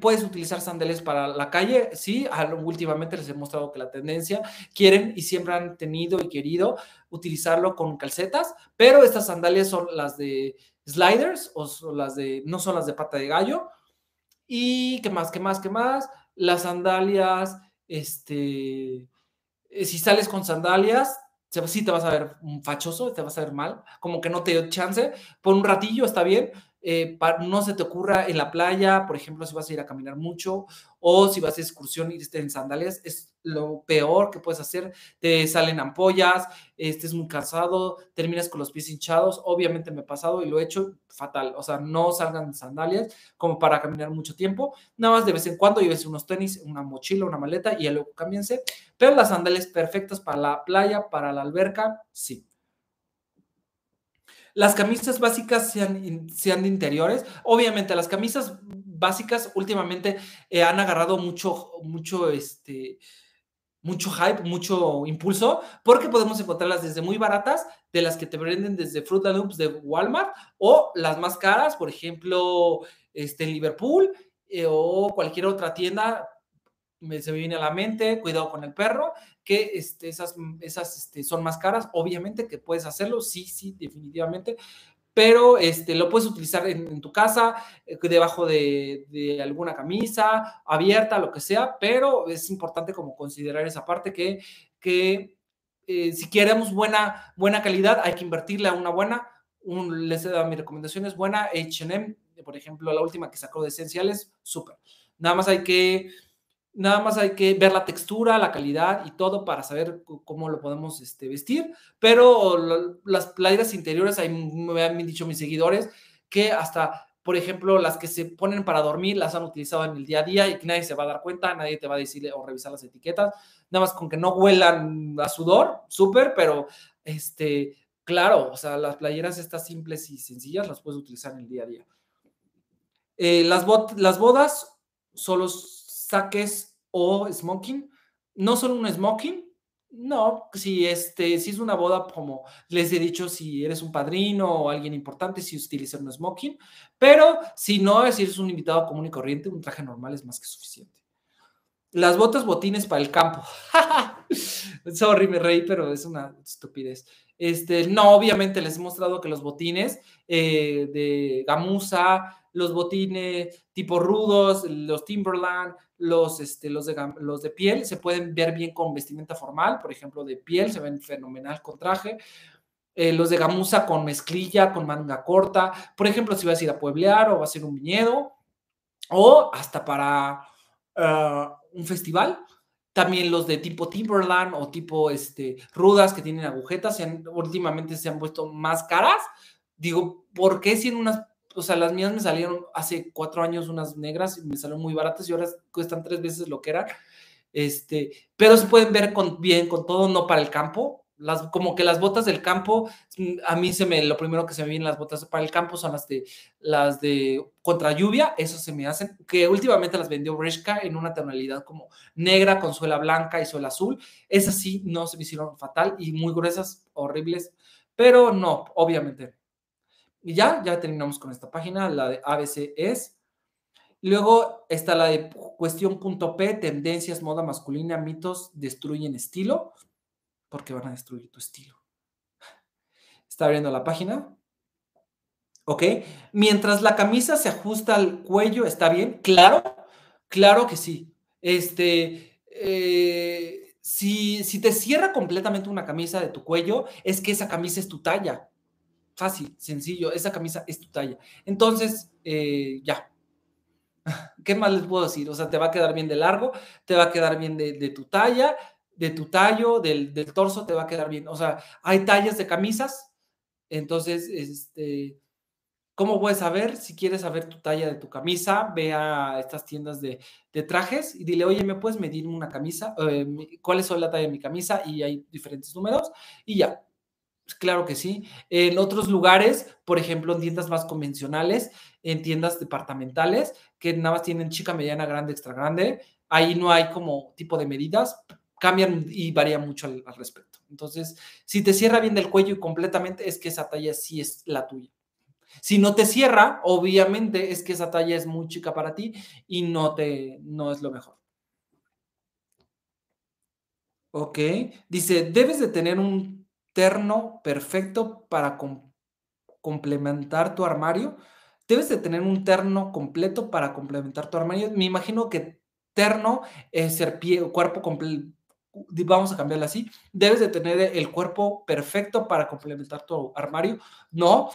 Speaker 1: puedes utilizar sandalias para la calle, sí, últimamente les he mostrado que la tendencia quieren y siempre han tenido y querido utilizarlo con calcetas, pero estas sandalias son las de sliders o las de, no son las de pata de gallo. Y qué más, qué más, qué más. Las sandalias, este, eh, si sales con sandalias, sí te vas a ver fachoso, te vas a ver mal, como que no te dio chance. Por un ratillo está bien, eh, no se te ocurra en la playa, por ejemplo, si vas a ir a caminar mucho o si vas a excursión y estés en sandalias, es lo peor que puedes hacer. Te salen ampollas, estés muy cansado, terminas con los pies hinchados. Obviamente me ha pasado y lo he hecho fatal. O sea, no salgan sandalias como para caminar mucho tiempo. Nada más de vez en cuando lleves unos tenis, una mochila, una maleta y luego cámbiense. Pero las sandalias perfectas para la playa, para la alberca, sí. Las camisas básicas sean, sean de interiores. Obviamente, las camisas básicas últimamente eh, han agarrado mucho, mucho, este, mucho hype, mucho impulso, porque podemos encontrarlas desde muy baratas, de las que te venden desde Fruit Loops de Walmart, o las más caras, por ejemplo, este, en Liverpool, eh, o cualquier otra tienda me, se me viene a la mente, cuidado con el perro, que este, esas, esas este, son más caras, obviamente que puedes hacerlo, sí, sí, definitivamente, pero este, lo puedes utilizar en, tu casa, eh, debajo de, alguna camisa, abierta, lo que sea, pero es importante como considerar esa parte que, que eh, si queremos buena, buena calidad, hay que invertirle a una buena. Un, les he dado mi recomendación, es buena. HM, por ejemplo, la última que sacó de esenciales, súper. Nada más hay que Nada más hay que ver la textura, la calidad y todo para saber cómo lo podemos este, vestir. Pero las playeras interiores, ahí me han dicho mis seguidores que hasta, por ejemplo, las que se ponen para dormir las han utilizado en el día a día y que nadie se va a dar cuenta, nadie te va a decir o revisar las etiquetas. Nada más con que no huelan a sudor, súper, pero este, claro, o sea, las playeras estas simples y sencillas las puedes utilizar en el día a día. Eh, las, las bodas solo saques o smoking. No solo un smoking, no, si, este, si es una boda, como les he dicho, si eres un padrino o alguien importante, si utilizas un smoking, pero si no, si eres un invitado común y corriente, un traje normal es más que suficiente. Las botas botines para el campo. Sorry, me reí, pero es una estupidez. Este, no, obviamente les he mostrado que los botines eh, de gamuza, los botines tipo rudos, los Timberland, los, este, los, de, los de piel se pueden ver bien con vestimenta formal, por ejemplo, de piel se ven fenomenal con traje. Eh, los de gamuza con mezclilla, con manga corta, por ejemplo, si vas a ir a pueblear o vas a ir un viñedo, o hasta para ah, un festival. También los de tipo Timberland o tipo este, rudas que tienen agujetas, últimamente se han puesto más caras. Digo, ¿por qué si en unas o sea, las mías me salieron hace cuatro años unas negras y me salieron muy baratas y ahora cuestan tres veces lo que era. Este, pero se pueden ver con, bien con todo, no para el campo. Las, como que las botas del campo, a mí se me, lo primero que se me vienen las botas para el campo son las de, las de contra lluvia, eso se me hacen, que últimamente las vendió Breshka en una tonalidad como negra con suela blanca y suela azul. Esas sí no se me hicieron fatal y muy gruesas, horribles, pero no, obviamente y ya, ya terminamos con esta página, la de ABC es. Luego está la de cuestión.p, tendencias, moda masculina, mitos, destruyen estilo, porque van a destruir tu estilo. Está abriendo la página. ¿Ok? Mientras la camisa se ajusta al cuello, ¿está bien? Claro, claro que sí. Este, eh, si, si te cierra completamente una camisa de tu cuello, es que esa camisa es tu talla fácil, sencillo, esa camisa es tu talla. Entonces, eh, ya. ¿Qué más les puedo decir? O sea, te va a quedar bien de largo, te va a quedar bien de, tu talla, de tu tallo, del, del, torso, te va a quedar bien. O sea, hay tallas de camisas, entonces, este, ¿cómo puedes saber? Si quieres saber tu talla de tu camisa, ve a estas tiendas de, trajes y dile, oye, ¿me puedes medir una camisa? Eh, ¿Cuál es la talla de mi camisa? Y hay diferentes números y ya, pues, claro que sí. En otros lugares, por ejemplo, en tiendas más convencionales, en tiendas departamentales, que nada más tienen chica, mediana, grande, extra grande, ahí no hay como tipo de medidas, cambian y varía mucho al, respecto. Entonces, si te cierra bien del cuello y completamente, es que esa talla sí es la tuya. Si no te cierra, obviamente es que esa talla es muy chica para ti y no te no es lo mejor. Ok, dice, debes de tener un terno perfecto para complementar tu armario. Debes de tener un terno completo para complementar tu armario. Me imagino que terno es ser pie, cuerpo completo. Vamos a cambiarlo así. Debes de tener el cuerpo perfecto para complementar tu armario. No,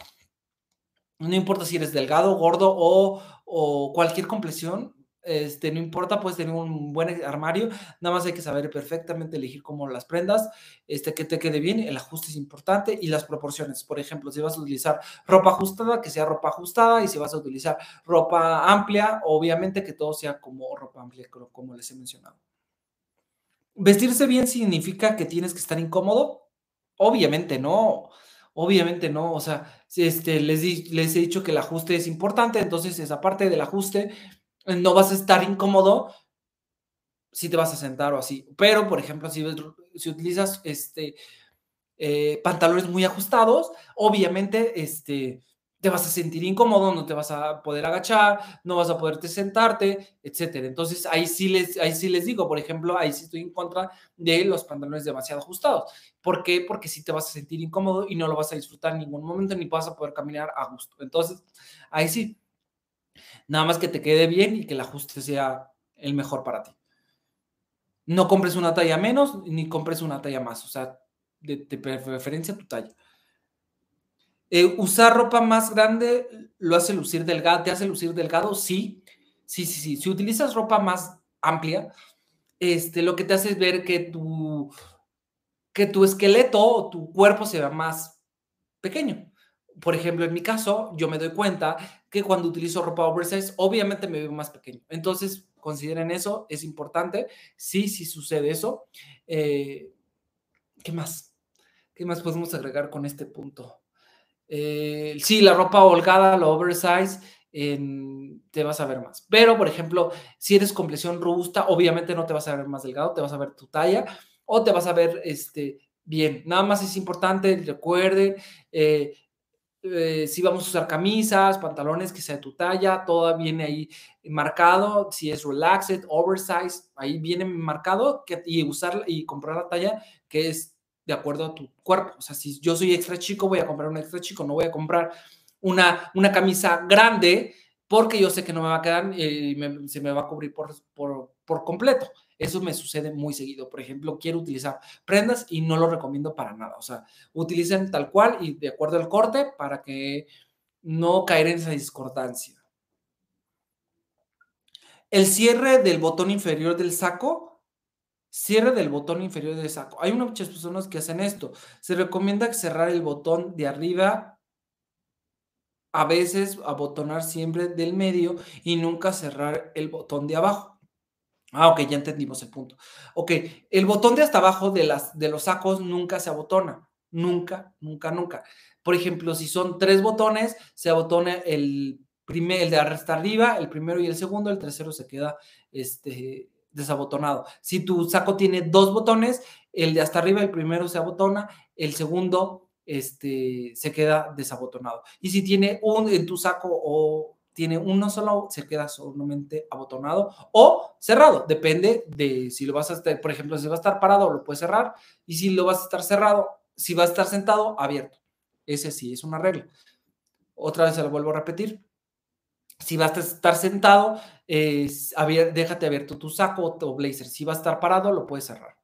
Speaker 1: no importa si eres delgado, gordo o cualquier complexión, este, no importa, puedes tener un buen armario, nada más hay que saber perfectamente elegir cómo las prendas, este, que te quede bien, el ajuste es importante y las proporciones. Por ejemplo, si vas a utilizar ropa ajustada, que sea ropa ajustada y si vas a utilizar ropa amplia, obviamente que todo sea como ropa amplia, como les he mencionado. ¿Vestirse bien significa que tienes que estar incómodo? Obviamente no. Obviamente no, o sea, este, les, les he dicho que el ajuste es importante, entonces esa parte del ajuste no vas a estar incómodo si te vas a sentar o así. Pero, por ejemplo, si, si utilizas este, eh, pantalones muy ajustados, obviamente este, te vas a sentir incómodo, no te vas a poder agachar, no vas a poderte sentarte, etcétera. Entonces, ahí sí les, ahí sí les digo, por ejemplo, ahí sí estoy en contra de los pantalones demasiado ajustados. ¿Por qué? Porque sí te vas a sentir incómodo y no lo vas a disfrutar en ningún momento ni vas a poder caminar a gusto. Entonces, ahí sí. Nada más que te quede bien y que el ajuste sea el mejor para ti. No compres una talla menos ni compres una talla más, o sea, de, de preferencia tu talla. Eh, usar ropa más grande lo hace lucir delgado, te hace lucir delgado, sí, sí, sí, sí. Si utilizas ropa más amplia, este, lo que te hace es ver que tu, que tu esqueleto o tu cuerpo se vea más pequeño. Por ejemplo, en mi caso, yo me doy cuenta que cuando utilizo ropa oversize, obviamente me veo más pequeño. Entonces, consideren eso, es importante. Sí, sí sucede eso. Eh, ¿Qué más? ¿Qué más podemos agregar con este punto? Eh, sí, la ropa holgada, la oversize, te vas a ver más. Pero, por ejemplo, si eres complexión robusta, obviamente no te vas a ver más delgado, te vas a ver tu talla o te vas a ver este, bien. Nada más es importante, recuerde, eh, eh, si vamos a usar camisas, pantalones que sea tu talla, todo viene ahí marcado, si es relaxed, oversize, ahí viene marcado que, y usar y comprar la talla que es de acuerdo a tu cuerpo. O sea, si yo soy extra chico, voy a comprar un extra chico, no voy a comprar una, una camisa grande porque yo sé que no me va a quedar y se me va a cubrir por, por, por completo. Eso me sucede muy seguido. Por ejemplo, quiero utilizar prendas y no lo recomiendo para nada. O sea, utilicen tal cual y de acuerdo al corte para que no caer en esa discordancia. El cierre del botón inferior del saco Cierre del botón inferior del saco. Hay muchas personas que hacen esto. Se recomienda cerrar el botón de arriba, a veces abotonar siempre del medio y nunca cerrar el botón de abajo. Ah, ok, ya entendimos el punto. Ok, el botón de hasta abajo de, las, de los sacos nunca se abotona. Nunca, nunca, nunca. Por ejemplo, si son tres botones, se abotona el, primer, el de hasta arriba, el primero y el segundo, el tercero se queda este, desabotonado. Si tu saco tiene dos botones, el de hasta arriba, el primero se abotona, el segundo este, se queda desabotonado. Y si tiene un en tu saco o tiene uno solo, se queda solamente abotonado o cerrado. Depende de si lo vas a estar, por ejemplo, si va a estar parado, lo puedes cerrar. Y si lo vas a estar cerrado, si va a estar sentado, abierto. Ese sí es una regla. Otra vez se lo vuelvo a repetir. Si vas a estar sentado, déjate abierto tu saco o blazer. Si va a estar parado, lo puedes cerrar.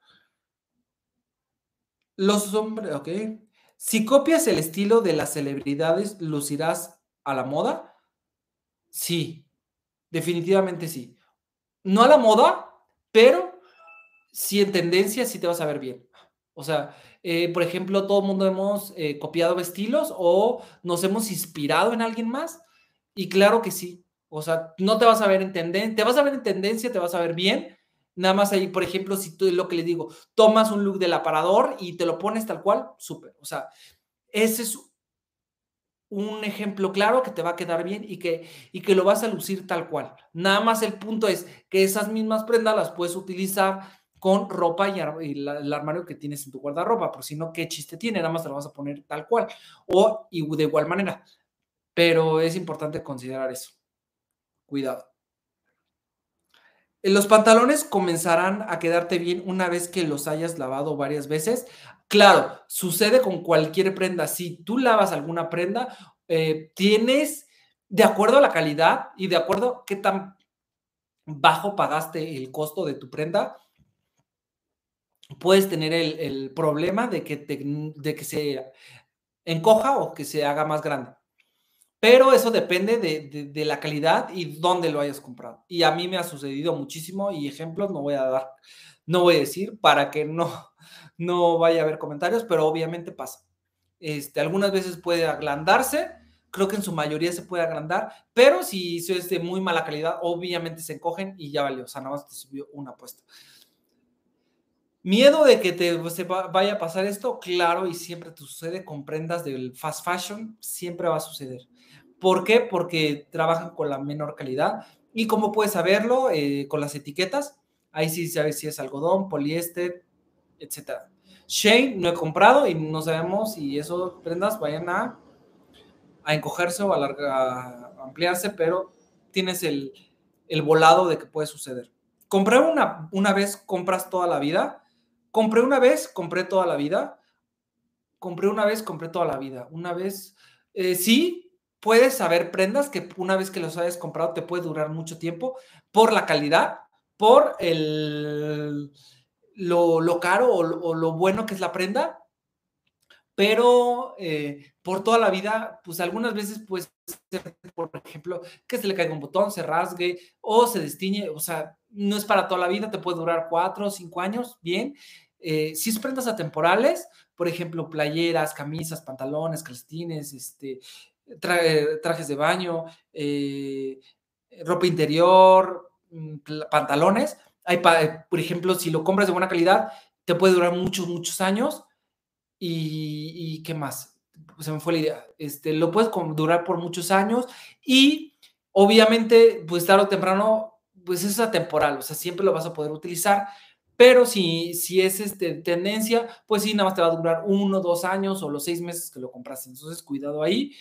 Speaker 1: Los hombres, ok. Si copias el estilo de las celebridades, ¿lucirás a la moda? Sí, definitivamente sí. No a la moda, pero sí en tendencia, sí te vas a ver bien. O sea, eh, por ejemplo, todo el mundo hemos eh, copiado estilos o nos hemos inspirado en alguien más. Y claro que sí. O sea, no te vas a ver en tendencia, te vas a ver en tendencia, te vas a ver bien. Nada más ahí, por ejemplo, si tú lo que les digo, tomas un look del aparador y te lo pones tal cual, súper. O sea, ese es un ejemplo claro que te va a quedar bien y que, y que lo vas a lucir tal cual. Nada más el punto es que esas mismas prendas las puedes utilizar con ropa y, el armario que tienes en tu guardarropa, por si no, ¿qué chiste tiene? Nada más te lo vas a poner tal cual o y de igual manera. Pero es importante considerar eso cuidado. Los pantalones comenzarán a quedarte bien una vez que los hayas lavado varias veces. Claro, sucede con cualquier prenda. Si tú lavas alguna prenda, eh, tienes, de acuerdo a la calidad y de acuerdo a qué tan bajo pagaste el costo de tu prenda, puedes tener el, problema de que, de que se encoja o que se haga más grande. Pero eso depende de, la calidad y dónde lo hayas comprado. Y a mí me ha sucedido muchísimo y ejemplos no voy a dar, no voy a decir para que no, no vaya a haber comentarios, pero obviamente pasa. Este, algunas veces puede agrandarse, creo que en su mayoría se puede agrandar, pero si es de muy mala calidad, obviamente se encogen y ya valió, o sea, nada más te subió una apuesta. Miedo de que te vaya a pasar esto, claro, y siempre te sucede con prendas del fast fashion, siempre va a suceder. ¿Por qué? Porque trabajan con la menor calidad. ¿Y cómo puedes saberlo? Eh, con las etiquetas. Ahí sí sabes si es algodón, poliéster, etc. Shane no he comprado y no sabemos si esos prendas vayan a a encogerse o a, ampliarse, pero tienes el, el, volado de que puede suceder. Compré una, una vez, compras toda la vida. Compré una vez, compré toda la vida. Compré una vez, compré toda la vida. Una vez, eh, sí, puedes saber prendas que una vez que los hayas comprado te puede durar mucho tiempo por la calidad, por el, lo, caro o, lo bueno que es la prenda, pero eh, por toda la vida, pues algunas veces, pues, por ejemplo, que se le caiga un botón, se rasgue o se destiñe, o sea, no es para toda la vida, te puede durar cuatro o cinco años, bien. Eh, si es prendas atemporales, por ejemplo, playeras, camisas, pantalones, calcetines, este, trajes de baño, eh, ropa interior, mm, pantalones, hay, por ejemplo, si lo compras de buena calidad, te puede durar muchos, muchos años y, ¿qué más? Se me fue la idea. Este, lo puedes durar por muchos años y obviamente, pues tarde o temprano, pues es atemporal, o sea, siempre lo vas a poder utilizar, pero si, si es este, tendencia, pues sí, nada más te va a durar uno, dos años o los seis meses que lo compraste. Entonces, cuidado ahí.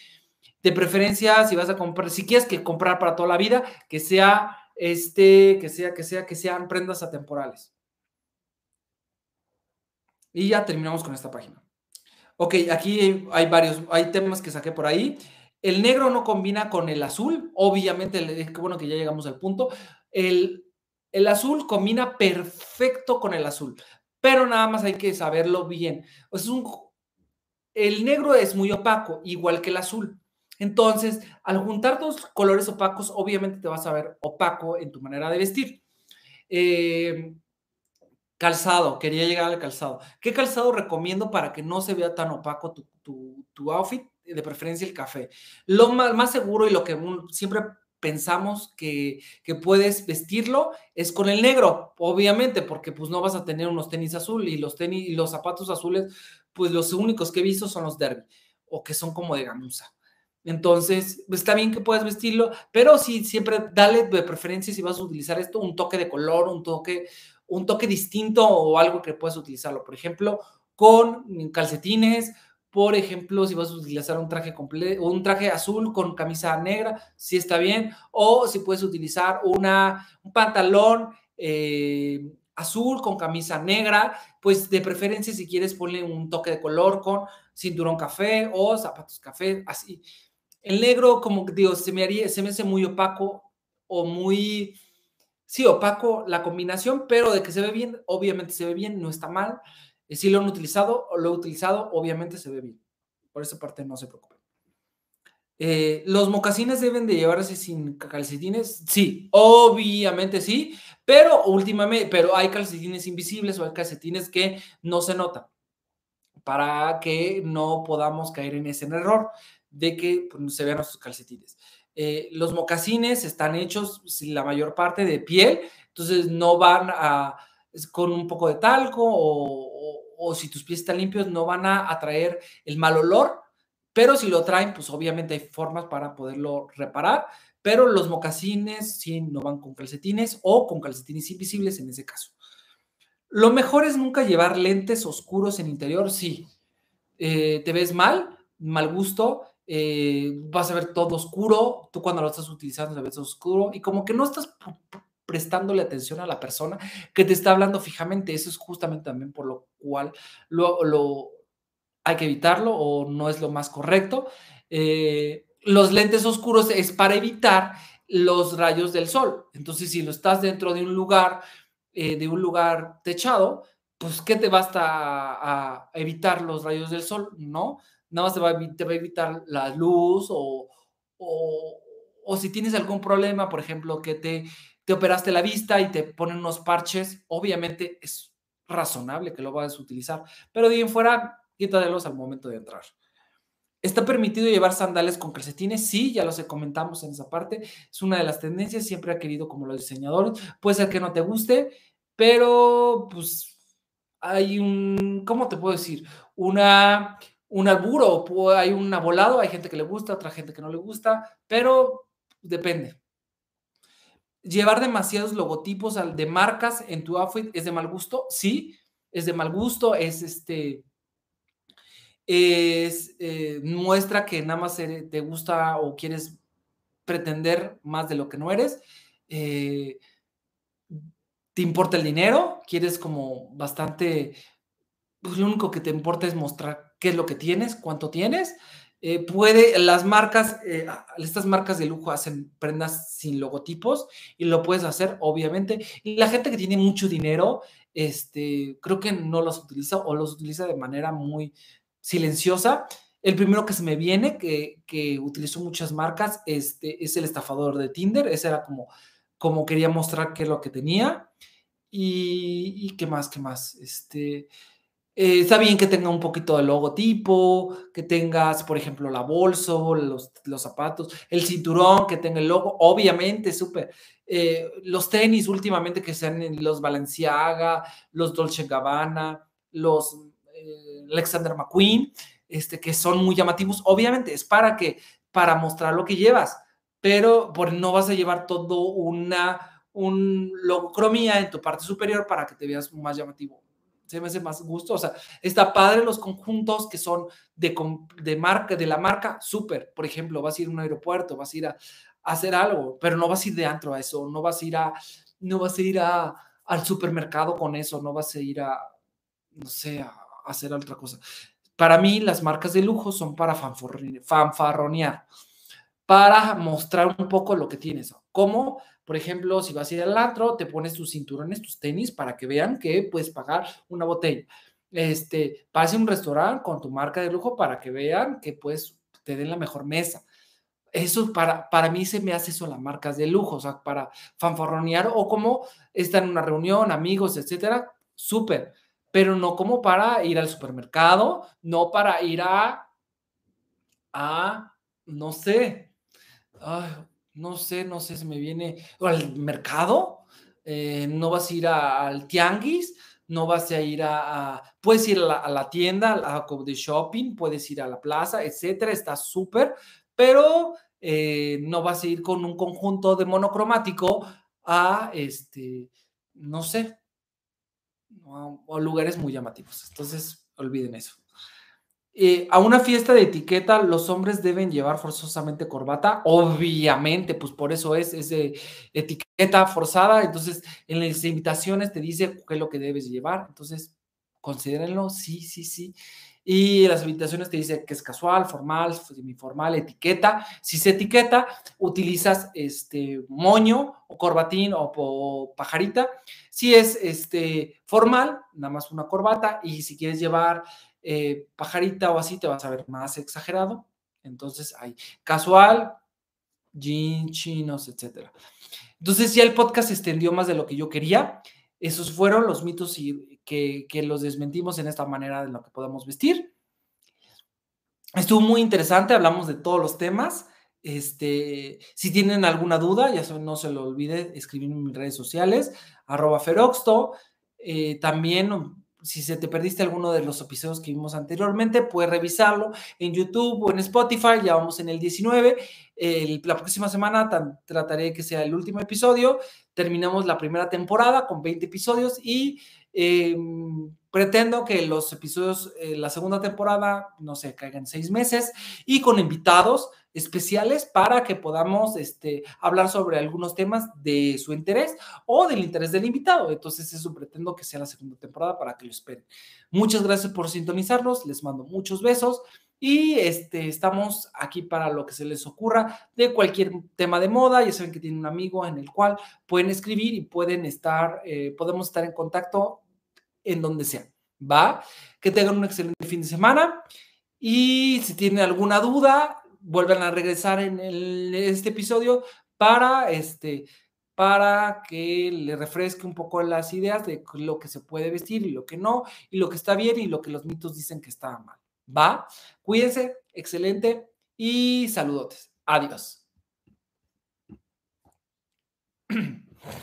Speaker 1: De preferencia, si vas a comprar, si quieres que comprar para toda la vida, que sea, este, que sea, que sea, que sean prendas atemporales. Y ya terminamos con esta página. Ok, aquí hay varios, hay temas que saqué por ahí. El negro no combina con el azul, obviamente, qué bueno que ya llegamos al punto. El, el azul combina perfecto con el azul, pero nada más hay que saberlo bien. es un, el negro es muy opaco, igual que el azul. Entonces, al juntar dos colores opacos, obviamente te vas a ver opaco en tu manera de vestir. Eh, Calzado, quería llegar al calzado. ¿Qué calzado recomiendo para que no se vea tan opaco tu, outfit? De preferencia el café. Lo más, seguro y lo que siempre pensamos que, puedes vestirlo es con el negro, obviamente, porque pues no vas a tener unos tenis azul y los tenis y los zapatos azules, pues los únicos que he visto son los derby o que son como de gamuza. Entonces, pues, está bien que puedas vestirlo, pero sí, siempre dale de preferencia si vas a utilizar esto, un toque de color, un toque, un toque distinto o algo que puedas utilizarlo. Por ejemplo, con calcetines, por ejemplo, si vas a utilizar un traje completo, un traje azul con camisa negra, sí está bien. O si puedes utilizar una, un pantalón eh, azul con camisa negra, pues de preferencia si quieres ponle un toque de color con cinturón café o zapatos café, así. El negro, como digo, se me haría, se me hace muy opaco o muy sí, opaco la combinación, pero de que se ve bien, obviamente se ve bien, no está mal. Eh, si lo han utilizado lo he utilizado, obviamente se ve bien. Por esa parte no se preocupen. Eh, ¿Los mocasines deben de llevarse sin calcetines? Sí, obviamente sí, pero últimamente, pero hay calcetines invisibles o hay calcetines que no se notan para que no podamos caer en ese error de que pues, se vean nuestros calcetines. Eh, los mocasines están hechos la mayor parte de piel, entonces no van con un poco de talco o, si tus pies están limpios, no van a atraer el mal olor, pero si lo traen, pues obviamente hay formas para poderlo reparar, pero los mocasines sí no van con calcetines o con calcetines invisibles en ese caso. Lo mejor es nunca llevar lentes oscuros en interior, sí. Eh, ¿Te ves mal? Mal gusto eh, vas a ver todo oscuro, tú cuando lo estás utilizando se ves oscuro y como que no estás prestándole atención a la persona que te está hablando fijamente. Eso es justamente también por lo cual lo, hay que evitarlo o no es lo más correcto. Eh, los lentes oscuros es para evitar los rayos del sol. Entonces, si lo estás dentro de un lugar, eh, de un lugar techado, pues, ¿qué te basta a evitar los rayos del sol? No, nada más te va, a evitar la luz o, o, si tienes algún problema, por ejemplo, que te, te operaste la vista y te ponen unos parches, obviamente es razonable que lo vayas a utilizar, pero de bien fuera, quítadelos al momento de entrar. ¿Está permitido llevar sandales con calcetines? Sí, ya los comentamos en esa parte. Es una de las tendencias, siempre ha querido como los diseñadores. Puede ser que no te guste, pero pues hay un, ¿cómo te puedo decir? Una un alburo, hay un abolado, hay gente que le gusta, otra gente que no le gusta, pero depende. Llevar demasiados logotipos de marcas en tu outfit es de mal gusto, sí, es de mal gusto, es este, es, eh, muestra que nada más te gusta o quieres pretender más de lo que no eres. Eh, te importa el dinero, quieres como bastante, pues lo único que te importa es mostrar qué es lo que tienes, cuánto tienes. Eh, puede, las marcas, eh, estas marcas de lujo hacen prendas sin logotipos y lo puedes hacer, obviamente. Y la gente que tiene mucho dinero, este, creo que no los utiliza o los utiliza de manera muy silenciosa. El primero que se me viene, que, que utilizó muchas marcas, este, es el estafador de Tinder. Ese era como, como quería mostrar qué es lo que tenía. Y, y qué más, qué más. Este, eh, está bien que tenga un poquito de logotipo, que tengas, por ejemplo, la bolsa, los, los zapatos, el cinturón, que tenga el logo, obviamente, súper. Eh, los tenis últimamente que sean los Balenciaga, los Dolce Gabbana, los eh, Alexander McQueen, este, que son muy llamativos, obviamente es para que, para mostrar lo que llevas, pero por, no vas a llevar todo una, un logocromía en tu parte superior para que te veas más llamativo se me hace más gusto. O sea, está padre los conjuntos que son de, de marca, de la marca, súper. Por ejemplo, vas a ir a un aeropuerto, vas a ir a, hacer algo, pero no vas a ir de antro a eso, no vas a ir a, no vas a ir a, al supermercado con eso, no vas a ir a, no sé, a, hacer otra cosa. Para mí, las marcas de lujo son para fanfarronear, para mostrar un poco lo que tienes. ¿Cómo? Por ejemplo, si vas a ir al antro, te pones tus cinturones, tus tenis para que vean que puedes pagar una botella. Este, pase a un restaurante con tu marca de lujo para que vean que pues te den la mejor mesa. Eso para, para mí se me hace eso las marcas de lujo, o sea, para fanfarronear o como estar en una reunión, amigos, etcétera, súper, pero no como para ir al supermercado, no para ir a, a, no sé, ay, no sé, no sé, se me viene al mercado, eh, no vas a ir al tianguis, no vas a ir a, puedes ir a la, tienda, a de shopping, puedes ir a la plaza, etcétera, está súper, pero eh, no vas a ir con un conjunto de monocromático a, este, no sé, a lugares muy llamativos. Entonces, olviden eso. Eh, a una fiesta de etiqueta los hombres deben llevar forzosamente corbata, obviamente, pues por eso es, es etiqueta forzada, entonces en las invitaciones te dice qué es lo que debes llevar, entonces considérenlo, sí, sí, sí. Y las invitaciones te dice que es casual, formal, semiformal, etiqueta. Si se etiqueta, utilizas este moño o corbatín o, o, pajarita. Si es este formal, nada más una corbata. Y si quieres llevar eh, pajarita o así, te vas a ver más exagerado. Entonces hay casual, chinos, etc. Entonces ya el podcast se extendió más de lo que yo quería. Esos fueron los mitos y que, que los desmentimos en esta manera de lo que podemos vestir. Estuvo muy interesante, hablamos de todos los temas. Este, si tienen alguna duda, ya no se lo olvide escribirme en mis redes sociales, arroba feroxto. Eh, también si se te perdiste alguno de los episodios que vimos anteriormente, puedes revisarlo en YouTube o en Spotify. Ya vamos en el 19. la próxima semana trataré que sea el último episodio. Terminamos la primera temporada con 20 episodios y em, pretendo que los episodios, eh, la segunda temporada, no sé, caigan seis meses y con invitados especiales para que podamos este, hablar sobre algunos temas de su interés o del interés del invitado. Entonces, eso pretendo que sea la segunda temporada para que lo esperen. Muchas gracias por sintonizarnos, les mando muchos besos y este, estamos aquí para lo que se les ocurra de cualquier tema de moda. Ya saben que tienen un amigo en el cual pueden escribir y pueden estar, eh, podemos estar en contacto en donde sea. ¿Va? Que tengan un excelente fin de semana. Y si tienen alguna duda, vuelvan a regresar en este episodio para, este, para que le refresque un poco las ideas de lo que se puede vestir y lo que no, y lo que está bien y lo que los mitos dicen que está mal. ¿Va? Cuídense, excelente y saludotes. Adiós.